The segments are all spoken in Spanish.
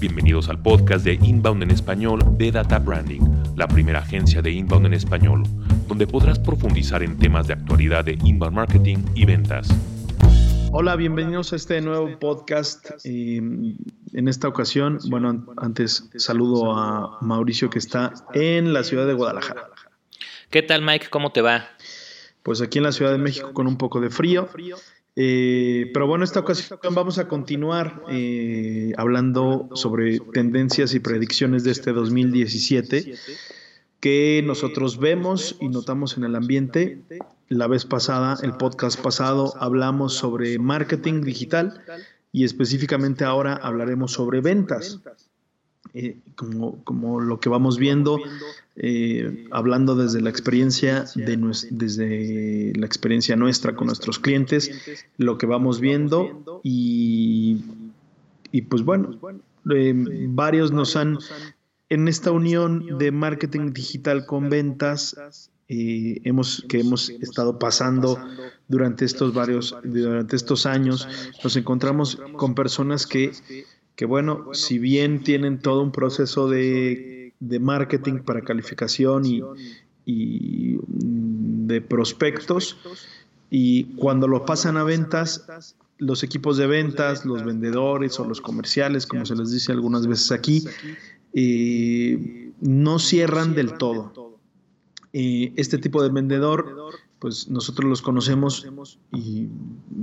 Bienvenidos al podcast de Inbound en español de Data Branding, la primera agencia de Inbound en español, donde podrás profundizar en temas de actualidad de Inbound Marketing y ventas. Hola, bienvenidos a este nuevo podcast. en esta ocasión, bueno, antes saludo a Mauricio que está en la ciudad de Guadalajara. ¿Qué tal, Mike? ¿Cómo te va? Pues aquí en la Ciudad de México con un poco de frío. Eh, pero bueno, esta ocasión vamos a continuar eh, hablando sobre tendencias y predicciones de este 2017 que nosotros vemos y notamos en el ambiente. La vez pasada, el podcast pasado, hablamos sobre marketing digital y específicamente ahora hablaremos sobre ventas. Eh, como, como, lo que vamos viendo, eh, hablando desde la experiencia de desde la experiencia nuestra con nuestros clientes, lo que vamos viendo y, y pues bueno, eh, varios nos han en esta unión de marketing digital con ventas hemos que hemos estado pasando durante estos varios durante estos años nos encontramos con personas que que bueno, si bien tienen todo un proceso de, marketing para calificación y, mm, de prospectos, y cuando lo pasan a ventas, los equipos de ventas, los vendedores o los comerciales, como se les dice algunas veces aquí, eh, no cierran del todo. Eh, este tipo de vendedor, pues nosotros los conocemos y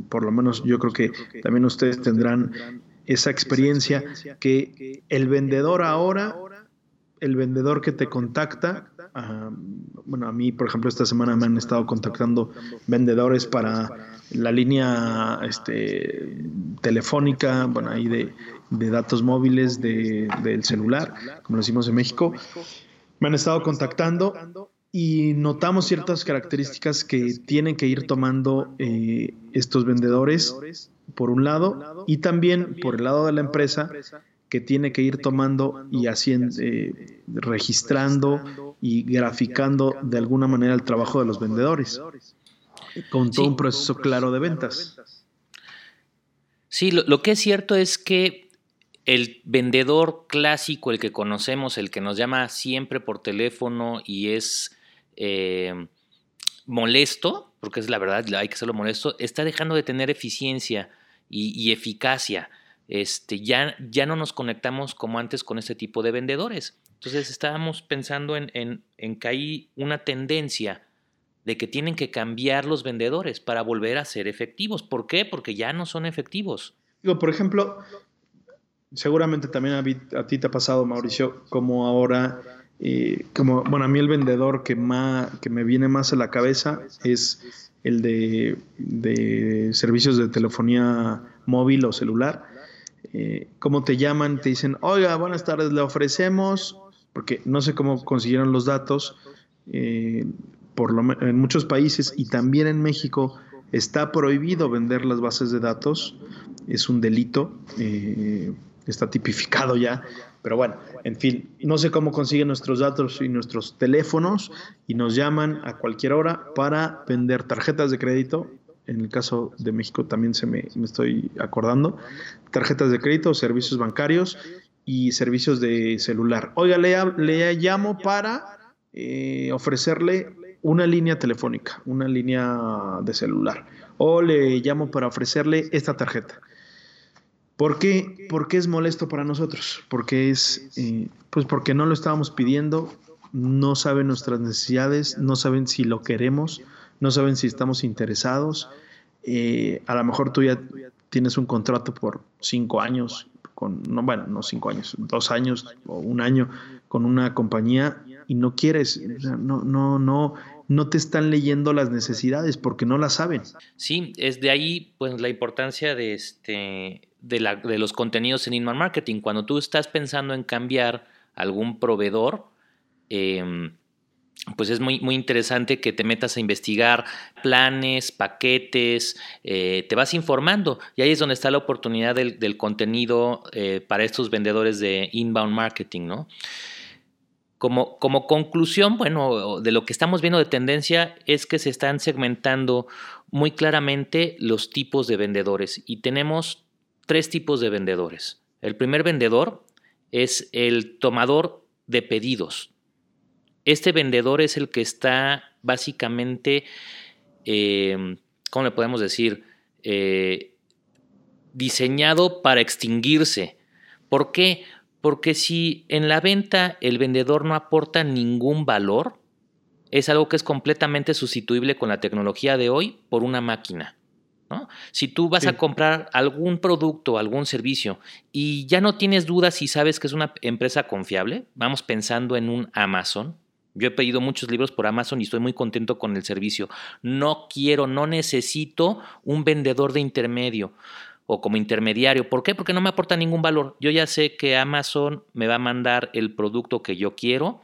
por lo menos yo creo que también ustedes tendrán esa experiencia que el vendedor ahora, el vendedor que te contacta, bueno, a mí, por ejemplo, esta semana me han estado contactando vendedores para la línea este, telefónica, bueno, ahí de, datos móviles del celular, como lo decimos en México. Me han estado contactando y notamos ciertas características que tienen que ir tomando eh, estos vendedores por un lado, y también por el lado de la empresa que tiene que ir tomando y haciendo, eh, registrando y graficando de alguna manera el trabajo de los vendedores, con todo un proceso claro de ventas. Sí, lo, que es cierto es que el vendedor clásico, el que conocemos, el que nos llama siempre por teléfono y es eh, molesto, porque es la verdad, hay que hacerlo molesto, está dejando de tener eficiencia y, eficacia. Este, ya, ya no nos conectamos como antes con este tipo de vendedores. Entonces estábamos pensando en, que hay una tendencia de que tienen que cambiar los vendedores para volver a ser efectivos. ¿Por qué? Porque ya no son efectivos. Digo, por ejemplo, seguramente también a, ti te ha pasado, Mauricio, como ahora, eh, como, bueno, a mí el vendedor que, más, que me viene más a la cabeza es el de, servicios de telefonía móvil o celular. Eh, ¿Cómo te llaman? Te dicen, oiga, buenas tardes, le ofrecemos, porque no sé cómo consiguieron los datos, eh, por lo, en muchos países y también en México está prohibido vender las bases de datos, es un delito, eh, está tipificado ya, pero bueno, en fin, no sé cómo consiguen nuestros datos y nuestros teléfonos y nos llaman a cualquier hora para vender tarjetas de crédito. En el caso de México también se me, estoy acordando. Tarjetas de crédito, servicios bancarios y servicios de celular. Oiga, le, le llamo para eh, ofrecerle una línea telefónica, una línea de celular. O le llamo para ofrecerle esta tarjeta. ¿Por qué, es molesto para nosotros? Porque es, eh, pues porque no lo estábamos pidiendo, no saben nuestras necesidades, no saben si lo queremos, no saben si estamos interesados. Eh, a lo mejor tú ya tienes un contrato por cinco años, con, no, bueno, no cinco años, dos años o un año con una compañía y no quieres, no, no, no, no te están leyendo las necesidades porque no las saben. Sí, es de ahí pues la importancia de este de, los contenidos en inbound marketing. Cuando tú estás pensando en cambiar algún proveedor, em, pues es muy, muy interesante que te metas a investigar planes, paquetes, eh, te vas informando y ahí es donde está la oportunidad del, contenido eh, para estos vendedores de inbound marketing, ¿no? Como, como, conclusión, bueno, de lo que estamos viendo de tendencia es que se están segmentando muy claramente los tipos de vendedores y tenemos tres tipos de vendedores. El primer vendedor es el tomador de pedidos. Este vendedor es el que está básicamente, eh, ¿cómo le podemos decir? Eh, diseñado para extinguirse. ¿Por qué? Porque si en la venta el vendedor no aporta ningún valor, es algo que es completamente sustituible con la tecnología de hoy por una máquina. Si tú vas a comprar algún producto, algún servicio y ya no tienes dudas si sabes que es una empresa confiable, vamos pensando en un Amazon. Yo he pedido muchos libros por Amazon y estoy muy contento con el servicio. No quiero, no necesito un vendedor de intermedio o como intermediario. ¿Por qué? Porque no me aporta ningún valor. Yo ya sé que Amazon me va a mandar el producto que yo quiero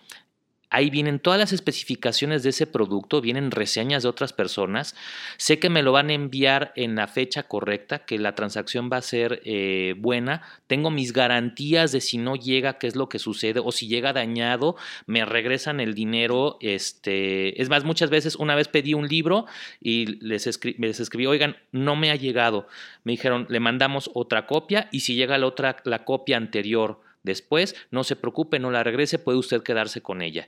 Ahí vienen todas las especificaciones de ese producto, vienen reseñas de otras personas. Sé que me lo van a enviar en la fecha correcta, que la transacción va a ser eh, buena. Tengo mis garantías de si no llega, qué es lo que sucede, o si llega dañado, me regresan el dinero. Este, es más, muchas veces, una vez pedí un libro y les, les escribí, oigan, no me ha llegado. Me dijeron, le mandamos otra copia y si llega la otra, la copia anterior después, no se preocupe, no la regrese, puede usted quedarse con ella.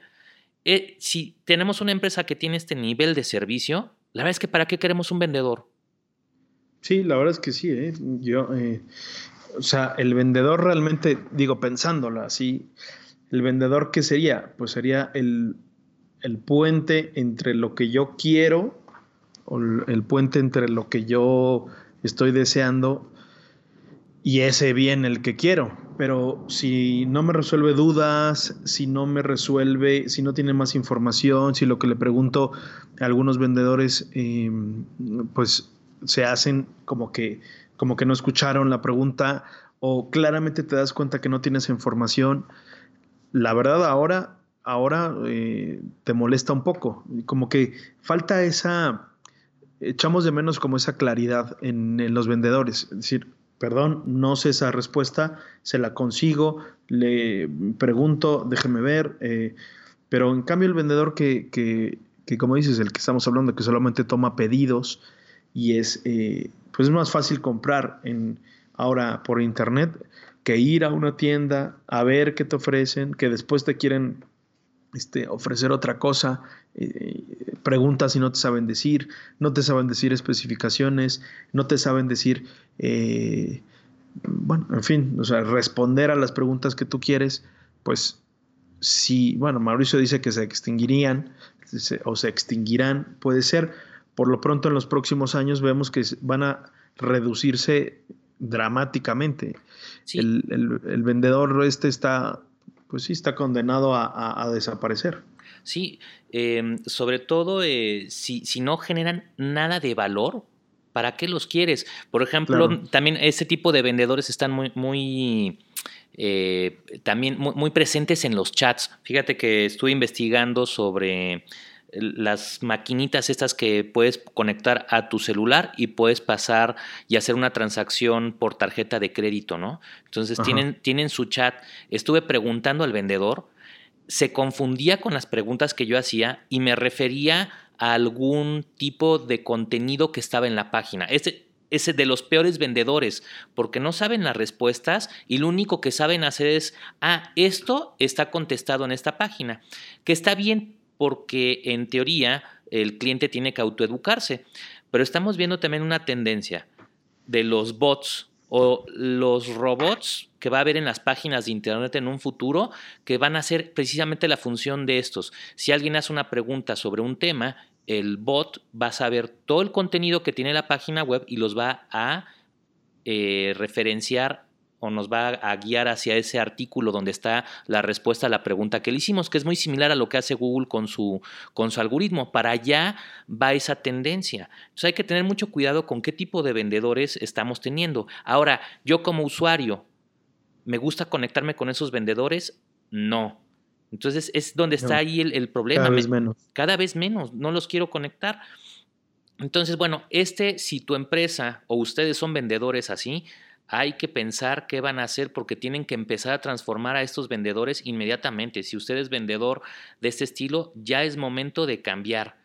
Eh, si tenemos una empresa que tiene este nivel de servicio, la verdad es que ¿para qué queremos un vendedor? Sí, la verdad es que sí. ¿eh? Yo, eh, o sea, el vendedor realmente, digo, pensándolo así, el vendedor, ¿qué sería? Pues sería el, el puente entre lo que yo quiero, o el puente entre lo que yo estoy deseando y ese bien el que quiero. Pero si no me resuelve dudas, si no me resuelve, si no tiene más información, si lo que le pregunto a algunos vendedores, em, pues se hacen como que, como que no escucharon la pregunta o claramente te das cuenta que no tienes información, la verdad ahora, ahora eh, te molesta un poco, como que falta esa, echamos de menos como esa claridad en, en los vendedores, es decir, perdón, no sé esa respuesta, se la consigo, le pregunto, déjeme ver, eh, pero en cambio el vendedor que, que, que, como dices, el que estamos hablando, que solamente toma pedidos y es, eh, pues es más fácil comprar en, ahora por internet que ir a una tienda a ver qué te ofrecen, que después te quieren este, ofrecer otra cosa, eh, preguntas y no te saben decir, no te saben decir especificaciones, no te saben decir, eh, bueno, en fin, o sea, responder a las preguntas que tú quieres, pues si, bueno, Mauricio dice que se extinguirían o se extinguirán, puede ser, por lo pronto en los próximos años vemos que van a reducirse dramáticamente. El, el, vendedor este está pues sí está condenado a, desaparecer. Sí, em, sobre todo eh, si, si, no generan nada de valor, ¿para qué los quieres? Por ejemplo, también ese tipo de vendedores están muy, muy eh, también muy, presentes en los chats. Fíjate que estuve investigando sobre las maquinitas estas que puedes conectar a tu celular y puedes pasar y hacer una transacción por tarjeta de crédito, ¿no? Entonces tienen, tienen su chat. Estuve preguntando al vendedor, se confundía con las preguntas que yo hacía y me refería a algún tipo de contenido que estaba en la página. Este, es de los peores vendedores, porque no saben las respuestas y lo único que saben hacer es, ah, esto está contestado en esta página, que está bien, porque en teoría el cliente tiene que autoeducarse. Pero estamos viendo también una tendencia de los bots o los robots que va a haber en las páginas de Internet en un futuro que van a hacer precisamente la función de estos. Si alguien hace una pregunta sobre un tema, el bot va a saber todo el contenido que tiene la página web y los va a eh, referenciar o nos va a guiar hacia ese artículo donde está la respuesta a la pregunta que le hicimos, que es muy similar a lo que hace Google con su, con su algoritmo. Para allá va esa tendencia. Entonces hay que tener mucho cuidado con qué tipo de vendedores estamos teniendo. Ahora, yo como usuario, ¿me gusta conectarme con esos vendedores? No. Entonces es donde está ahí el, problema. Cada vez menos. Cada vez menos. No los quiero conectar. Entonces, bueno, este, si tu empresa o ustedes son vendedores así, hay que pensar qué van a hacer porque tienen que empezar a transformar a estos vendedores inmediatamente. Si usted es vendedor de este estilo, ya es momento de cambiar.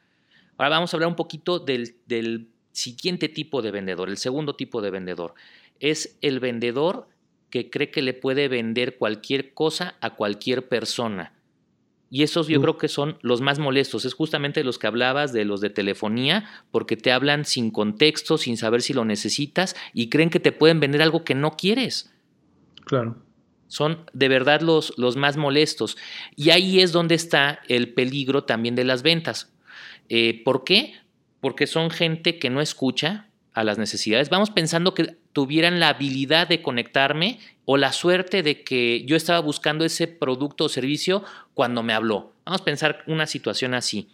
Ahora vamos a hablar un poquito del, del siguiente tipo de vendedor, el segundo tipo de vendedor. Es el vendedor que cree que le puede vender cualquier cosa a cualquier persona. Y esos yo creo que son los más molestos. Es justamente los que hablabas de los de telefonía, porque te hablan sin contexto, sin saber si lo necesitas y creen que te pueden vender algo que no quieres. Claro. Son de verdad los, los más molestos. Y ahí es donde está el peligro también de las ventas. Eh, ¿Por qué? Porque son gente que no escucha a las necesidades. Vamos pensando que tuvieran la habilidad de conectarme o la suerte de que yo estaba buscando ese producto o servicio cuando me habló. Vamos a pensar una situación así.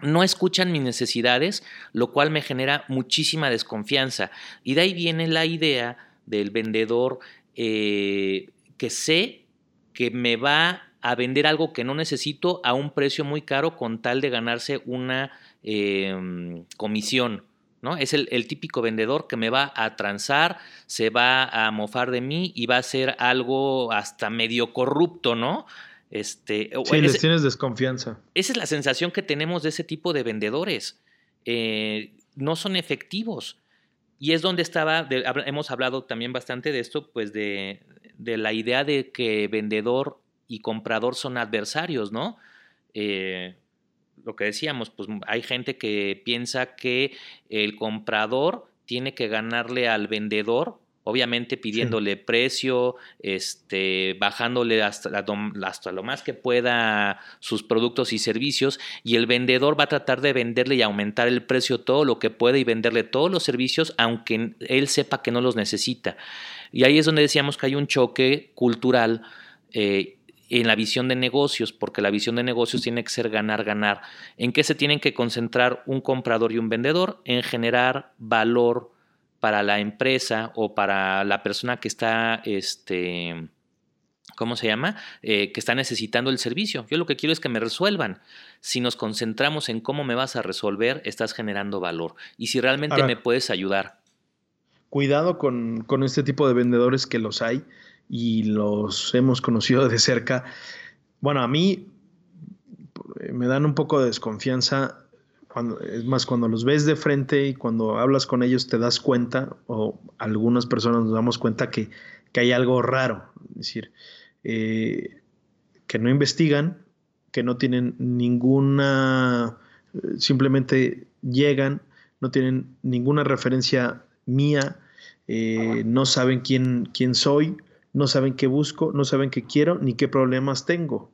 No escuchan mis necesidades, lo cual me genera muchísima desconfianza. Y de ahí viene la idea del vendedor eh, que sé que me va a vender algo que no necesito a un precio muy caro con tal de ganarse una em, comisión. ¿No? Es el, típico vendedor que me va a transar, se va a mofar de mí y va a ser algo hasta medio corrupto, ¿no? Este, sí, les tienes desconfianza. Esa es la sensación que tenemos de ese tipo de vendedores. Eh, no son efectivos. Y es donde estaba, hemos hablado también bastante de esto, pues de, de la idea de que vendedor y comprador son adversarios, ¿no? Eh, lo que decíamos, pues hay gente que piensa que el comprador tiene que ganarle al vendedor, obviamente pidiéndole precio, este, bajándole hasta, hasta, lo más que pueda sus productos y servicios, y el vendedor va a tratar de venderle y aumentar el precio todo lo que puede y venderle todos los servicios, aunque él sepa que no los necesita. Y ahí es donde decíamos que hay un choque cultural eh, en la visión de negocios, porque la visión de negocios tiene que ser ganar, ganar. ¿En qué se tienen que concentrar un comprador y un vendedor? En generar valor para la empresa o para la persona que está, este, ¿cómo se llama? Eh, que está necesitando el servicio. Yo lo que quiero es que me resuelvan. Si nos concentramos en cómo me vas a resolver, estás generando valor. Y si realmente me puedes ayudar cuidado con, este tipo de vendedores que los hay y los hemos conocido de cerca. Bueno, a mí me dan un poco de desconfianza. Cuando, es más, cuando los ves de frente y cuando hablas con ellos te das cuenta, o algunas personas nos damos cuenta que, hay algo raro. Es decir, eh, que no investigan, que no tienen ninguna, simplemente llegan, no tienen ninguna referencia mía, eh, no saben quién, quién soy, no saben qué busco, no saben qué quiero ni qué problemas tengo.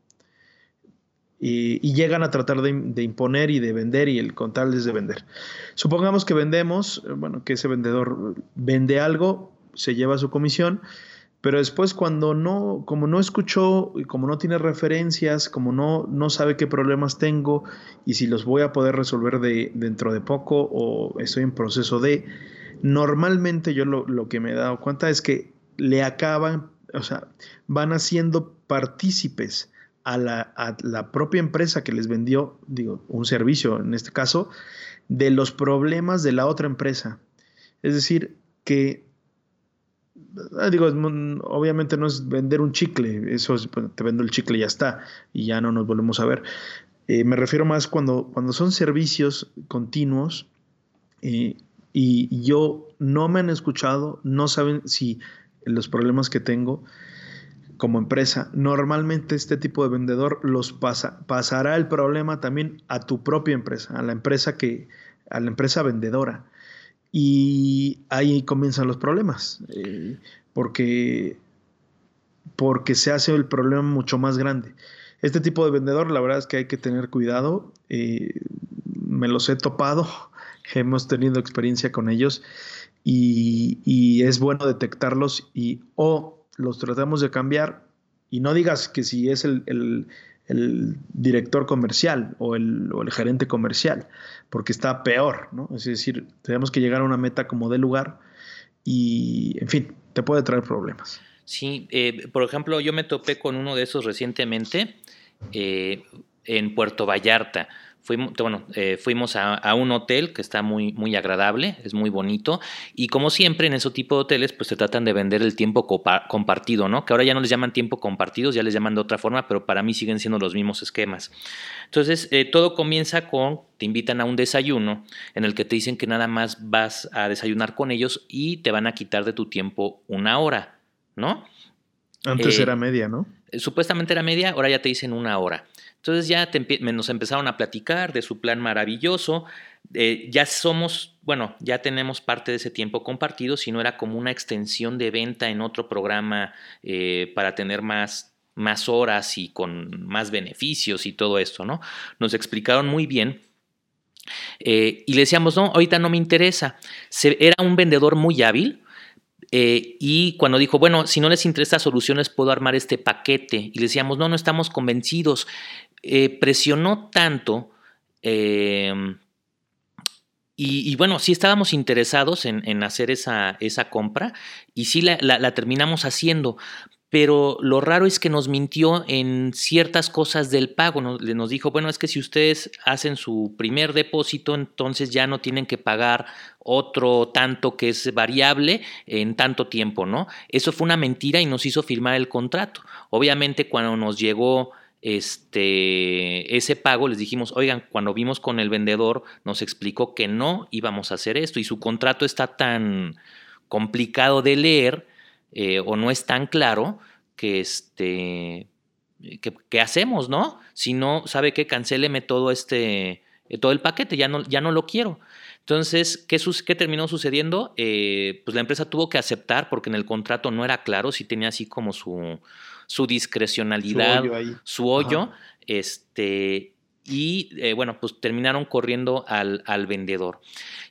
Y, llegan a tratar de, imponer y de vender y el contarles de vender. Supongamos que vendemos, eh, bueno, que ese vendedor vende algo, se lleva su comisión, pero después cuando no, como no escuchó, como no tiene referencias, como no, no sabe qué problemas tengo y si los voy a poder resolver de, dentro de poco o estoy en proceso de, Normalmente yo lo, que me he dado cuenta es que le acaban, o sea, van haciendo partícipes a la, propia empresa que les vendió, digo, un servicio en este caso, de los problemas de la otra empresa. Es decir, que, ah, digo, obviamente no es vender un chicle, eso es, te vendo el chicle y ya está, y ya no nos volvemos a ver. Eh, me refiero más cuando, cuando son servicios continuos, eh, y yo no me han escuchado, no saben si los problemas que tengo como empresa, normalmente este tipo de vendedor los pasa, pasará el problema también a tu propia empresa, a la empresa que, a la empresa vendedora. Y ahí comienzan los problemas, eh, porque, porque se hace el problema mucho más grande. Este tipo de vendedor, la verdad es que hay que tener cuidado. Eh, me los he topado hemos tenido experiencia con ellos y, es bueno detectarlos y o los tratamos de cambiar y no digas que si es el, director comercial o el, gerente comercial, porque está peor, ¿no? Es decir, tenemos que llegar a una meta como de lugar y, en fin, te puede traer problemas. Sí, eh, por ejemplo, yo me topé con uno de esos recientemente eh, en Puerto Vallarta. Fuimos, bueno, eh, fuimos a, un hotel que está muy, muy agradable, es muy bonito, y como siempre en ese tipo de hoteles, pues se tratan de vender el tiempo compartido, ¿no? Que ahora ya no les llaman tiempo compartidos, ya les llaman de otra forma, pero para mí siguen siendo los mismos esquemas. Entonces, eh, todo comienza con, te invitan a un desayuno en el que te dicen que nada más vas a desayunar con ellos y te van a quitar de tu tiempo una hora. ¿no? Antes era media, ¿no? Supuestamente era media, ahora ya te dicen una hora. Entonces ya nos empezaron a platicar de su plan maravilloso. Eh, ya somos, bueno, ya tenemos parte de ese tiempo compartido, si no era como una extensión de venta en otro programa eh, para tener más, más horas y con más beneficios y todo esto, ¿no? Nos explicaron muy bien. Eh, y le decíamos, no, ahorita no me interesa. era un vendedor muy hábil, y cuando dijo, bueno, si no les interesa soluciones, puedo armar este paquete. Y le decíamos, no, no estamos convencidos. presionó tanto y, bueno, sí estábamos interesados en, hacer esa, esa, compra y sí la, terminamos haciendo, pero lo raro es que nos mintió en ciertas cosas del pago. Nos, nos dijo, bueno, es que si ustedes hacen su primer depósito, entonces ya no tienen que pagar otro tanto que es variable en tanto tiempo, ¿no? Eso fue una mentira y nos hizo firmar el contrato. Obviamente cuando nos llegó este, ese pago, les dijimos, oigan, cuando vimos con el vendedor, nos explicó que no íbamos a hacer esto y su contrato está tan complicado de leer eh, o no es tan claro que este, que, hacemos, ¿no? Si no, ¿sabe qué? Cancéleme todo este, eh, todo el paquete, ya no, ya no lo quiero. Entonces, ¿qué, qué terminó sucediendo? Eh, pues la empresa tuvo que aceptar porque en el contrato no era claro si tenía así como su, su discrecionalidad, su hoyo, este, y eh, bueno, pues terminaron corriendo al, al, vendedor.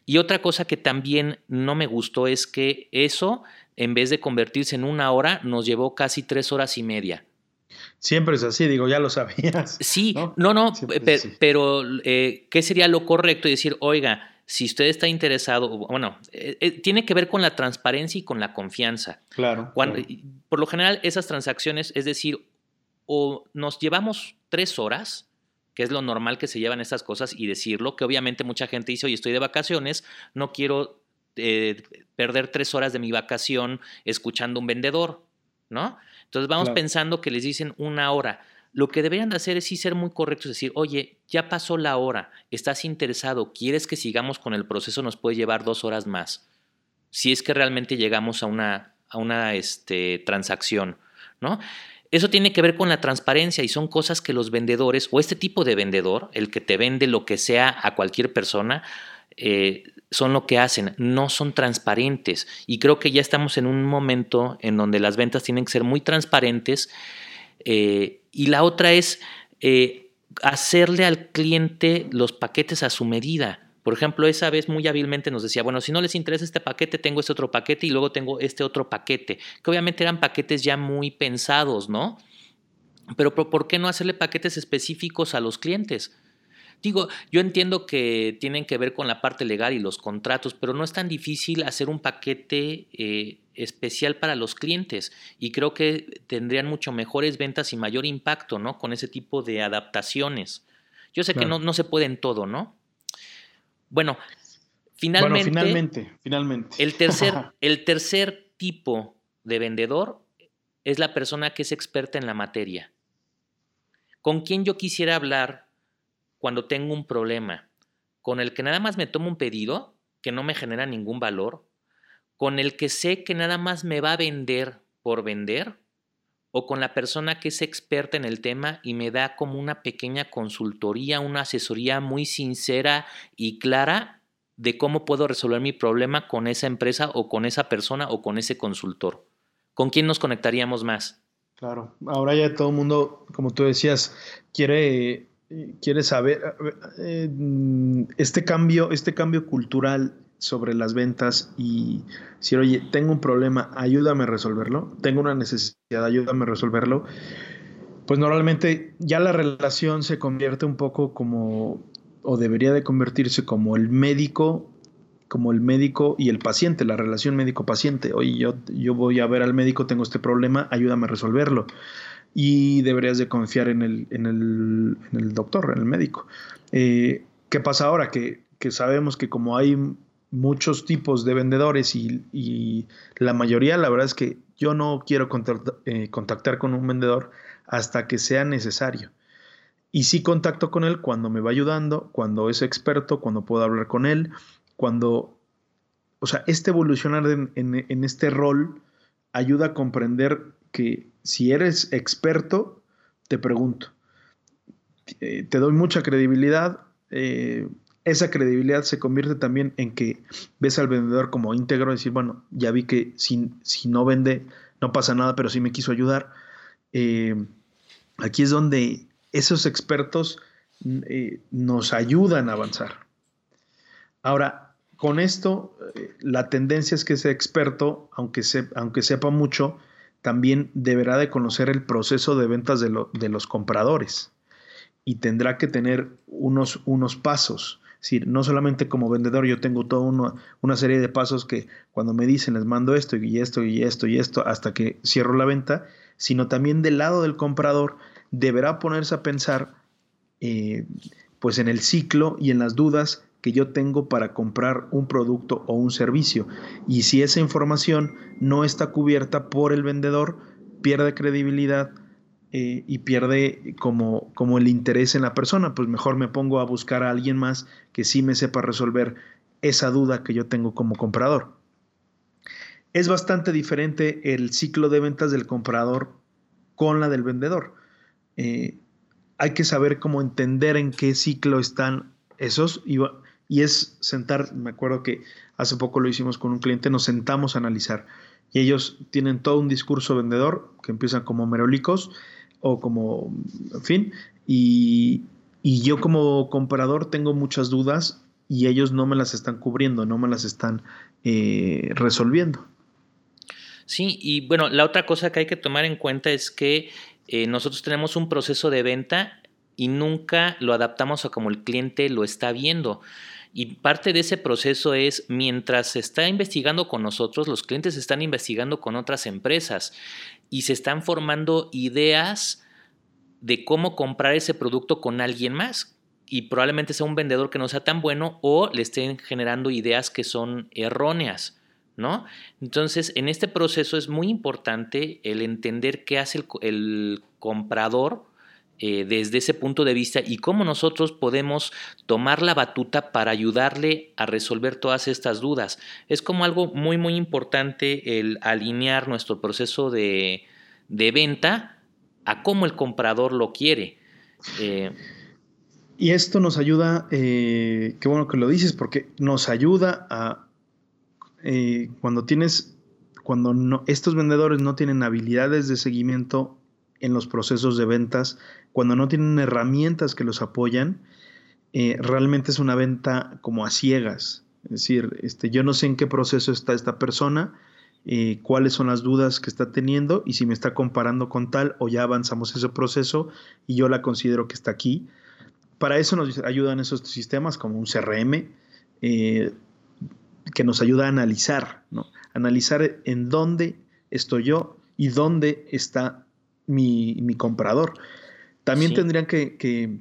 Y otra cosa que también no me gustó es que eso, en vez de convertirse en una hora, nos llevó casi tres horas y media. Siempre es así, digo, ya lo sabías. Sí, no, no, pero eh, ¿qué sería lo correcto? Y decir, oiga, si usted está interesado, bueno, eh, eh, tiene que ver con la transparencia y con la confianza. Claro, Por lo general, esas transacciones, es decir, o nos llevamos tres horas, que es lo normal que se llevan estas cosas, y decirlo, que obviamente mucha gente dice, oye, estoy de vacaciones, no quiero eh, perder tres horas de mi vacación escuchando un vendedor, ¿no? Entonces vamos pensando que les dicen una hora. Lo que deberían de hacer es sí ser muy correctos, decir, oye, ya pasó la hora, estás interesado, quieres que sigamos con el proceso, nos puede llevar dos horas más. Si es que realmente llegamos a una, a una este, transacción, ¿no? Eso tiene que ver con la transparencia y son cosas que los vendedores o este tipo de vendedor, el que te vende lo que sea a cualquier persona, eh, son lo que hacen, no son transparentes. Y creo que ya estamos en un momento en donde las ventas tienen que ser muy transparentes eh, y la otra es eh, hacerle al cliente los paquetes a su medida. Por ejemplo, esa vez muy hábilmente nos decía, bueno, si no les interesa este paquete, tengo este otro paquete y luego tengo este otro paquete, que obviamente eran paquetes ya muy pensados, ¿no? Pero ¿por qué no hacerle paquetes específicos a los clientes? Digo, yo entiendo que tienen que ver con la parte legal y los contratos, pero no es tan difícil hacer un paquete eh, especial para los clientes y creo que tendrían mucho mejores ventas y mayor impacto, ¿no? Con ese tipo de adaptaciones. Yo sé que no, no, se puede en todo, ¿no? Bueno, finalmente. finalmente, finalmente. El tercer, el tercer tipo de vendedor es la persona que es experta en la materia. ¿Con quién yo quisiera hablar cuando tengo un problema? ¿Con el que nada más me tomo un pedido que no me genera ningún valor? con el que sé que nada más me va a vender por vender o con la persona que es experta en el tema y me da como una pequeña consultoría, una asesoría muy sincera y clara de cómo puedo resolver mi problema con esa empresa o con esa persona o con ese consultor. ¿Con quién nos conectaríamos más? Claro, ahora ya todo el mundo, como tú decías, quiere, quiere saber eh, este cambio, este cambio cultural sobre las ventas y si oye, tengo un problema, ayúdame a resolverlo, tengo una necesidad, ayúdame a resolverlo, pues normalmente ya la relación se convierte un poco como, o debería de convertirse como el médico, como el médico y el paciente, la relación médico-paciente. Oye, yo, yo voy a ver al médico, tengo este problema, ayúdame a resolverlo. Y deberías de confiar en el, en el, en el doctor, en el médico. Eh, ¿Qué pasa ahora? Que, que sabemos que como hay muchos tipos de vendedores y, la mayoría, la verdad es que yo no quiero eh, contactar, con un vendedor hasta que sea necesario. Y sí contacto con él cuando me va ayudando, cuando es experto, cuando puedo hablar con él, cuando, o sea, este evolucionar en, este rol ayuda a comprender que si eres experto, te pregunto, eh, te doy mucha credibilidad, eh, esa credibilidad se convierte también en que ves al vendedor como íntegro, decir, bueno, ya vi que si, si no vende, no pasa nada, pero sí me quiso ayudar. Eh, aquí es donde esos expertos nos ayudan a avanzar. Ahora, con esto, la tendencia es que ese experto, aunque, aunque sepa mucho, también deberá de conocer el proceso de ventas de, de los compradores y tendrá que tener unos, unos pasos. Decir, no solamente como vendedor yo tengo toda una serie de pasos que cuando me dicen les mando esto y esto y esto y esto hasta que cierro la venta, sino también del lado del comprador deberá ponerse a pensar eh, pues en el ciclo y en las dudas que yo tengo para comprar un producto o un servicio. Y si esa información no está cubierta por el vendedor, pierde credibilidad, eh, y pierde como, como el interés en la persona, pues mejor me pongo a buscar a alguien más que sí me sepa resolver esa duda que yo tengo como comprador. Es bastante diferente el ciclo de ventas del comprador con la del vendedor. Eh, hay que saber cómo entender en qué ciclo están esos y, y, es sentar, me acuerdo que hace poco lo hicimos con un cliente, nos sentamos a analizar y ellos tienen todo un discurso vendedor que empiezan como merolicos o como, en fin, y, yo como comprador tengo muchas dudas y ellos no me las están cubriendo, no me las están eh, resolviendo. Sí, y bueno, la otra cosa que hay que tomar en cuenta es que eh, nosotros tenemos un proceso de venta y nunca lo adaptamos a como el cliente lo está viendo. Y parte de ese proceso es mientras se está investigando con nosotros, los clientes están investigando con otras empresas y se están formando ideas de cómo comprar ese producto con alguien más. Y probablemente sea un vendedor que no sea tan bueno o le estén generando ideas que son erróneas. ¿No? Entonces, en este proceso es muy importante el entender qué hace el, el comprador eh, desde ese punto de vista y cómo nosotros podemos tomar la batuta para ayudarle a resolver todas estas dudas. Es como algo muy, muy importante el alinear nuestro proceso de, venta a cómo el comprador lo quiere. Eh, y esto nos ayuda, eh, qué bueno que lo dices, porque nos ayuda a, cuando tienes, cuando no, estos vendedores no tienen habilidades de seguimiento en los procesos de ventas, cuando no tienen herramientas que los apoyan, eh, realmente es una venta como a ciegas. Es decir, este, yo no sé en qué proceso está esta persona, eh, cuáles son las dudas que está teniendo y si me está comparando con tal o ya avanzamos ese proceso y yo la considero que está aquí. Para eso nos ayudan esos sistemas como un CRM eh, que nos ayuda a analizar, ¿no? analizar en dónde estoy yo y dónde está mi, comprador. También tendrían que,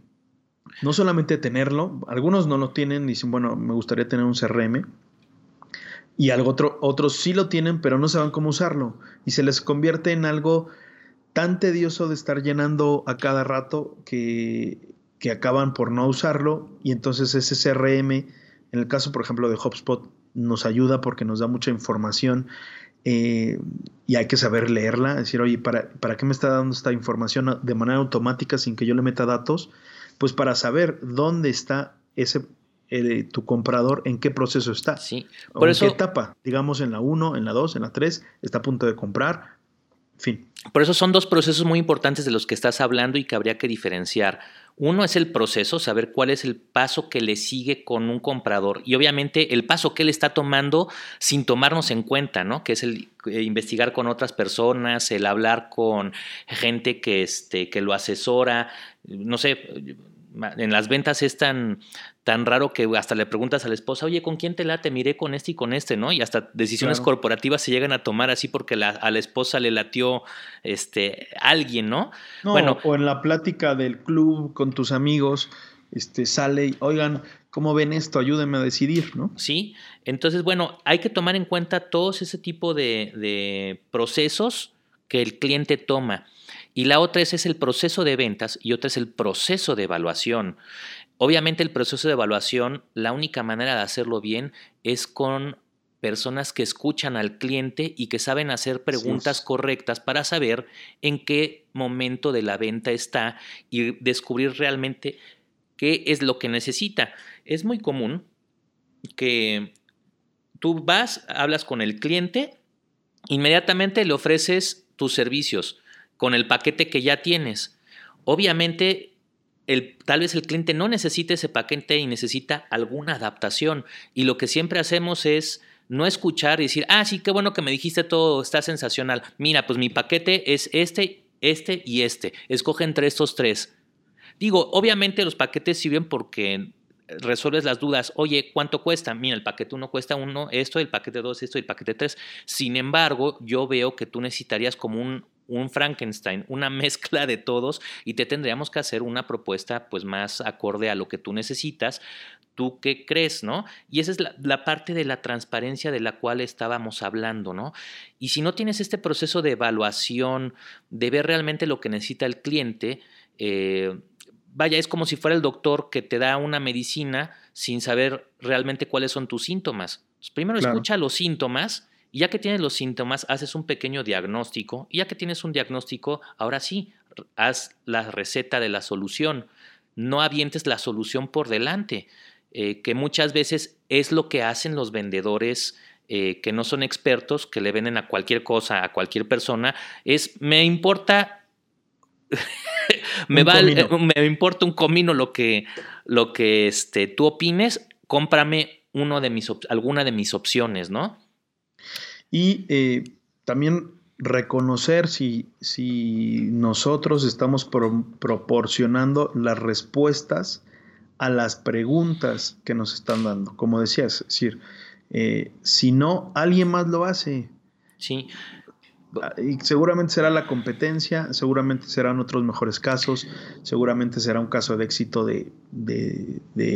no solamente tenerlo, algunos no lo tienen y dicen, bueno, me gustaría tener un CRM. Y algo otro, otros sí lo tienen, pero no saben cómo usarlo. Y se les convierte en algo tan tedioso de estar llenando a cada rato que, que acaban por no usarlo. Y entonces ese CRM, en el caso, por ejemplo, de HubSpot, nos ayuda porque nos da mucha información eh, y hay que saber leerla, decir, oye, ¿para, ¿para qué me está dando esta información de manera automática sin que yo le meta datos? Pues para saber dónde está ese eh, tu comprador, en qué proceso está. Sí, por en qué etapa, digamos en la 1, en la 2, en la 3, está a punto de comprar, fin. Por eso son dos procesos muy importantes de los que estás hablando y que habría que diferenciar. Uno es el proceso, saber cuál es el paso que le sigue con un comprador y obviamente el paso que él está tomando sin tomarnos en cuenta, ¿no? Que es el eh, investigar con otras personas, el hablar con gente que, este, que lo asesora, no sé, en las ventas es tan, tan raro que hasta le preguntas a la esposa, oye, ¿con quién te late? Miré con este y con este, ¿no? Y hasta decisiones corporativas se llegan a tomar así porque a la esposa le latió este, alguien, ¿no? no bueno, o en la plática del club con tus amigos, este, sale y, oigan, ¿cómo ven esto? Ayúdenme a decidir, ¿no? Sí, entonces, bueno, hay que tomar en cuenta todos ese tipo de, de procesos que el cliente toma. Y la otra es, es el proceso de ventas y otra es el proceso de evaluación. Obviamente el proceso de evaluación, la única manera de hacerlo bien es con personas que escuchan al cliente y que saben hacer preguntas correctas para saber en qué momento de la venta está y descubrir realmente qué es lo que necesita. Es muy común que tú vas, hablas con el cliente, inmediatamente le ofreces tus servicios con el paquete que ya tienes. Obviamente, tal vez el cliente no necesite ese paquete y necesita alguna adaptación. Y lo que siempre hacemos es no escuchar y decir, ah, sí, qué bueno que me dijiste todo, está sensacional. Mira, pues mi paquete es este, este y este. Escoge entre estos tres. Digo, obviamente los paquetes sirven porque resuelves las dudas. Oye, ¿cuánto cuesta? Mira, el paquete 1 cuesta uno, esto, el paquete 2, esto, el paquete 3. Sin embargo, yo veo que tú necesitarías como un, un Frankenstein, una mezcla de todos y te tendríamos que hacer una propuesta pues más acorde a lo que tú necesitas. ¿Tú qué crees, no? Y esa es la, parte de la transparencia de la cual estábamos hablando, ¿no? Y si no tienes este proceso de evaluación, de ver realmente lo que necesita el cliente, eh, vaya, es como si fuera el doctor que te da una medicina sin saber realmente cuáles son tus síntomas. primero escucha los síntomas y ya que tienes los síntomas, haces un pequeño diagnóstico y ya que tienes un diagnóstico, ahora sí, haz la receta de la solución. No avientes la solución por delante, eh, que muchas veces es lo que hacen los vendedores eh, que no son expertos, que le venden a cualquier cosa, a cualquier persona, es me importa me, me importa un comino lo que, lo que este, tú opines, cómprame uno de mis alguna de mis opciones, ¿no? Y eh, también reconocer si, si nosotros estamos proporcionando las respuestas a las preguntas que nos están dando. Como decías, es decir, eh, si no, alguien más lo hace. Sí. Ah, y seguramente será la competencia, seguramente serán otros mejores casos, seguramente será un caso de éxito de,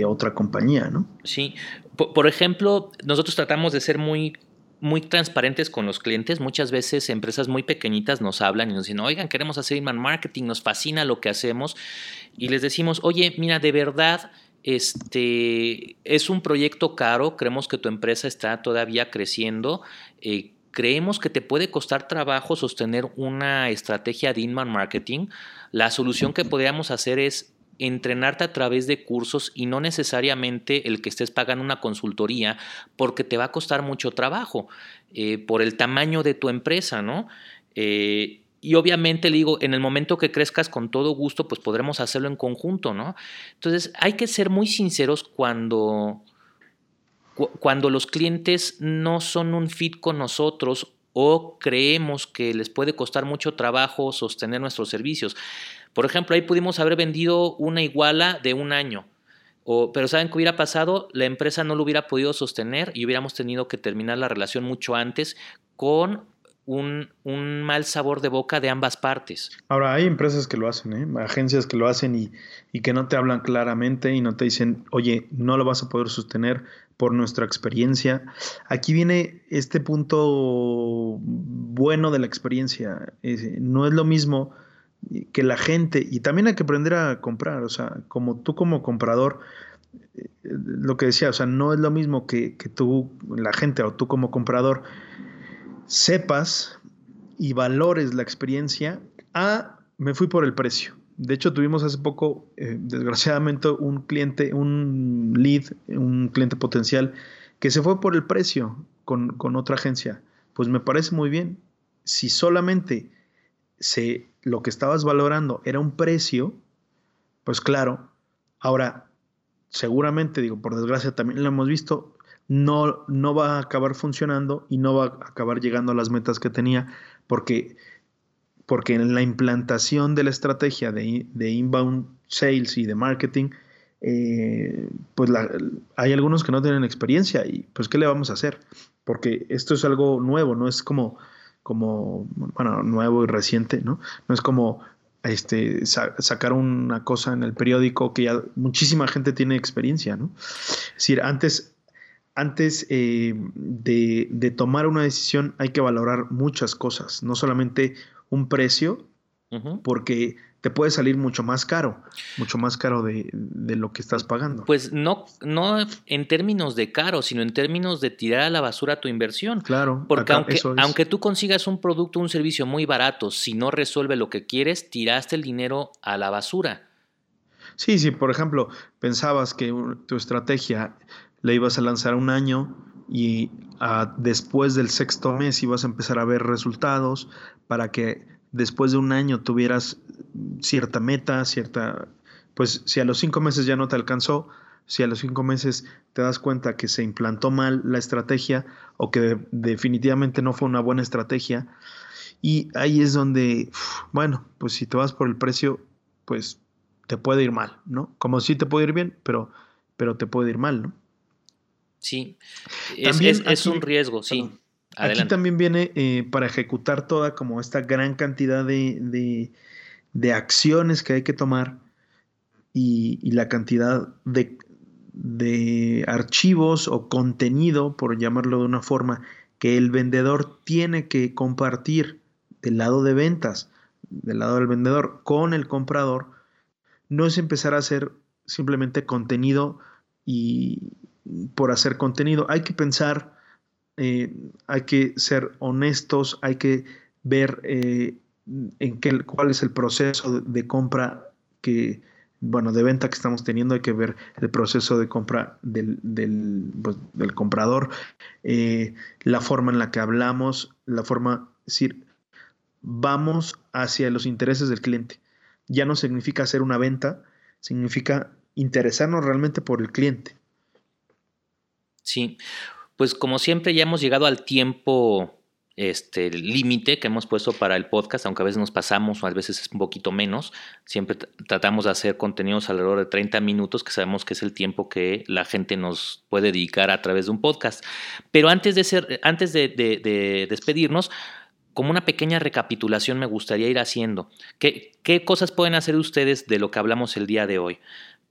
otra compañía, ¿no? Sí. Por, ejemplo, nosotros tratamos de ser muy muy transparentes con los clientes. Muchas veces empresas muy pequeñitas nos hablan y nos dicen, oigan, queremos hacer inbound marketing, nos fascina lo que hacemos. Y les decimos, oye, mira, de verdad, este es un proyecto caro, creemos que tu empresa está todavía creciendo. Eh, creemos que te puede costar trabajo sostener una estrategia de inbound marketing. La solución que podríamos hacer es entrenarte a través de cursos y no necesariamente el que estés pagando una consultoría porque te va a costar mucho trabajo eh, por el tamaño de tu empresa, ¿no? Eh, y obviamente le digo, en el momento que crezcas con todo gusto, pues podremos hacerlo en conjunto, ¿no? Entonces hay que ser muy sinceros cuando cuando los clientes no son un fit con nosotros o creemos que les puede costar mucho trabajo sostener nuestros servicios. Por ejemplo, ahí pudimos haber vendido una iguala de un año, pero ¿saben qué hubiera pasado? La empresa no lo hubiera podido sostener y hubiéramos tenido que terminar la relación mucho antes con un, mal sabor de boca de ambas partes. Ahora, hay empresas que lo hacen, ¿eh? agencias que lo hacen y, y, que no te hablan claramente y no te dicen, oye, no lo vas a poder sostener por nuestra experiencia. Aquí viene este punto bueno de la experiencia. no es lo mismo que la gente, y también hay que aprender a comprar, o sea, como tú como comprador, eh, lo que decía, o sea, no es lo mismo que, que tú, la gente o tú como comprador, sepas y valores la experiencia a me fui por el precio. De hecho, tuvimos hace poco, eh, desgraciadamente, un cliente, un lead, un cliente potencial, que se fue por el precio con, otra agencia. Pues me parece muy bien. Si solamente se, lo que estabas valorando era un precio, pues claro. Ahora, seguramente, digo, por desgracia también lo hemos visto, no, no va a acabar funcionando y no va a acabar llegando a las metas que tenía, porque porque en la implantación de la estrategia de, inbound sales y de marketing, eh, pues hay algunos que no tienen experiencia y pues ¿qué le vamos a hacer? Porque esto es algo nuevo, no es como, como bueno, nuevo y reciente, ¿no? No es como este, sacar una cosa en el periódico que ya muchísima gente tiene experiencia, ¿no? Es decir, antes, antes eh, de, de tomar una decisión hay que valorar muchas cosas, no solamente un precio, porque te puede salir mucho más caro, mucho más caro de, lo que estás pagando. Pues no, no en términos de caro, sino en términos de tirar a la basura tu inversión. Claro. Porque aunque, aunque tú consigas un producto, un servicio muy barato, si no resuelve lo que quieres, tiraste el dinero a la basura. Sí, sí, por ejemplo, pensabas que tu estrategia la ibas a lanzar un año y ah, después del sexto mes ibas a empezar a ver resultados para que después de un año tuvieras cierta meta, cierta, pues si a los cinco meses ya no te alcanzó, si a los cinco meses te das cuenta que se implantó mal la estrategia o que definitivamente no fue una buena estrategia, y ahí es donde, bueno, pues si te vas por el precio, pues te puede ir mal, ¿no? Como si te puede ir bien, pero, pero te puede ir mal, ¿no? Sí, es, un riesgo, sí. Aquí también viene eh, para ejecutar toda como esta gran cantidad de, de, acciones que hay que tomar y, la cantidad de, de archivos o contenido, por llamarlo de una forma, que el vendedor tiene que compartir del lado de ventas, del lado del vendedor con el comprador, no es empezar a hacer simplemente contenido y por hacer contenido. Hay que pensar eh, hay que ser honestos, hay que ver eh, en qué, cuál es el proceso de, compra que, bueno, de venta que estamos teniendo, hay que ver el proceso de compra del, del, pues, comprador, eh, la forma en la que hablamos, la forma, es decir, vamos hacia los intereses del cliente. Ya no significa hacer una venta, significa interesarnos realmente por el cliente. Sí, pues como siempre ya hemos llegado al tiempo este límite que hemos puesto para el podcast, aunque a veces nos pasamos o a veces es un poquito menos. Siempre tratamos de hacer contenidos alrededor de 30 minutos, que sabemos que es el tiempo que la gente nos puede dedicar a través de un podcast. Pero antes de, ser, antes de, de despedirnos, como una pequeña recapitulación me gustaría ir haciendo. ¿Qué, ¿Qué cosas pueden hacer ustedes de lo que hablamos el día de hoy?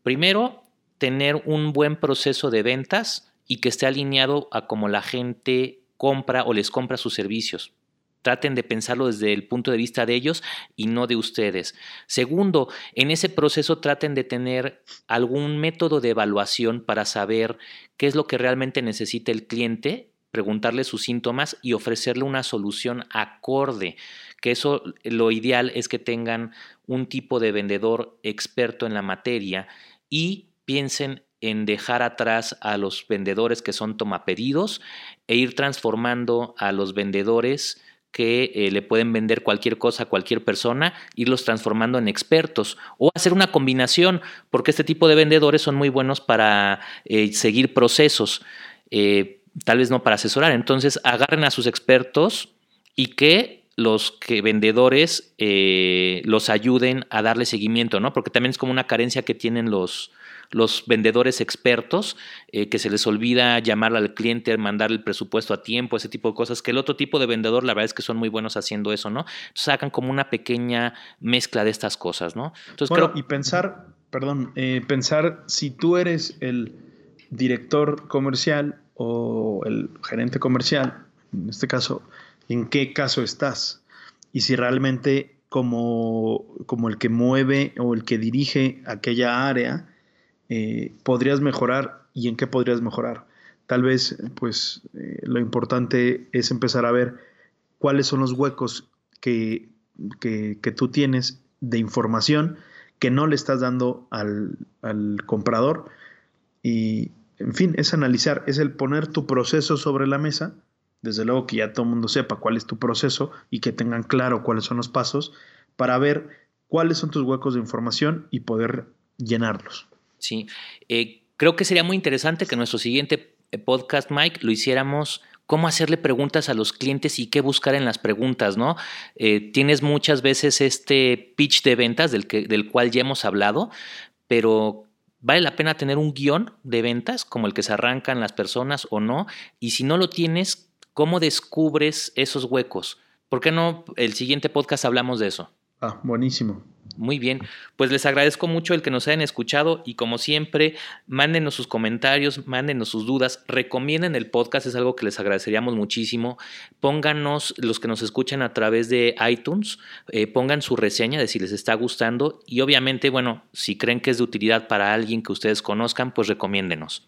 Primero, tener un buen proceso de ventas y que esté alineado a cómo la gente compra o les compra sus servicios. Traten de pensarlo desde el punto de vista de ellos y no de ustedes. Segundo, en ese proceso traten de tener algún método de evaluación para saber qué es lo que realmente necesita el cliente, preguntarle sus síntomas y ofrecerle una solución acorde. Que eso lo ideal es que tengan un tipo de vendedor experto en la materia y piensen en dejar atrás a los vendedores que son tomapedidos e ir transformando a los vendedores que eh, le pueden vender cualquier cosa a cualquier persona, irlos transformando en expertos o hacer una combinación, porque este tipo de vendedores son muy buenos para eh, seguir procesos, eh, tal vez no para asesorar. Entonces agarren a sus expertos y que los que vendedores los ayuden a darle seguimiento, ¿no? Porque también es como una carencia que tienen los, los vendedores expertos, eh, que se les olvida llamar al cliente, mandar el presupuesto a tiempo, ese tipo de cosas, que el otro tipo de vendedor, la verdad es que son muy buenos haciendo eso, ¿no? Entonces sacan como una pequeña mezcla de estas cosas, ¿no? Entonces, bueno, y pensar, perdón, eh, pensar si tú eres el director comercial o el gerente comercial, en este caso, en qué caso estás y si realmente como, como el que mueve o el que dirige aquella área, eh, podrías mejorar y en qué podrías mejorar. Tal vez, pues, eh, lo importante es empezar a ver cuáles son los huecos que, que, tú tienes de información que no le estás dando al, al comprador. Y, en fin, es analizar, es el poner tu proceso sobre la mesa, desde luego que ya todo el mundo sepa cuál es tu proceso y que tengan claro cuáles son los pasos para ver cuáles son tus huecos de información y poder llenarlos. Sí, eh, creo que sería muy interesante que nuestro siguiente eh, podcast, Mike, lo hiciéramos cómo hacerle preguntas a los clientes y qué buscar en las preguntas, ¿no? Eh, tienes muchas veces este pitch de ventas del, que, del cual ya hemos hablado, pero vale la pena tener un guion de ventas como el que se arrancan las personas o no, y si no lo tienes, ¿cómo descubres esos huecos? ¿Por qué no el siguiente podcast hablamos de eso? Ah, buenísimo. Muy bien, pues les agradezco mucho el que nos hayan escuchado y como siempre, mándenos sus comentarios, mándenos sus dudas, recomienden el podcast, es algo que les agradeceríamos muchísimo. Pónganos, los que nos escuchan a través de iTunes, eh, pongan su reseña de si les está gustando y obviamente, bueno, si creen que es de utilidad para alguien que ustedes conozcan, pues recomiéndenos.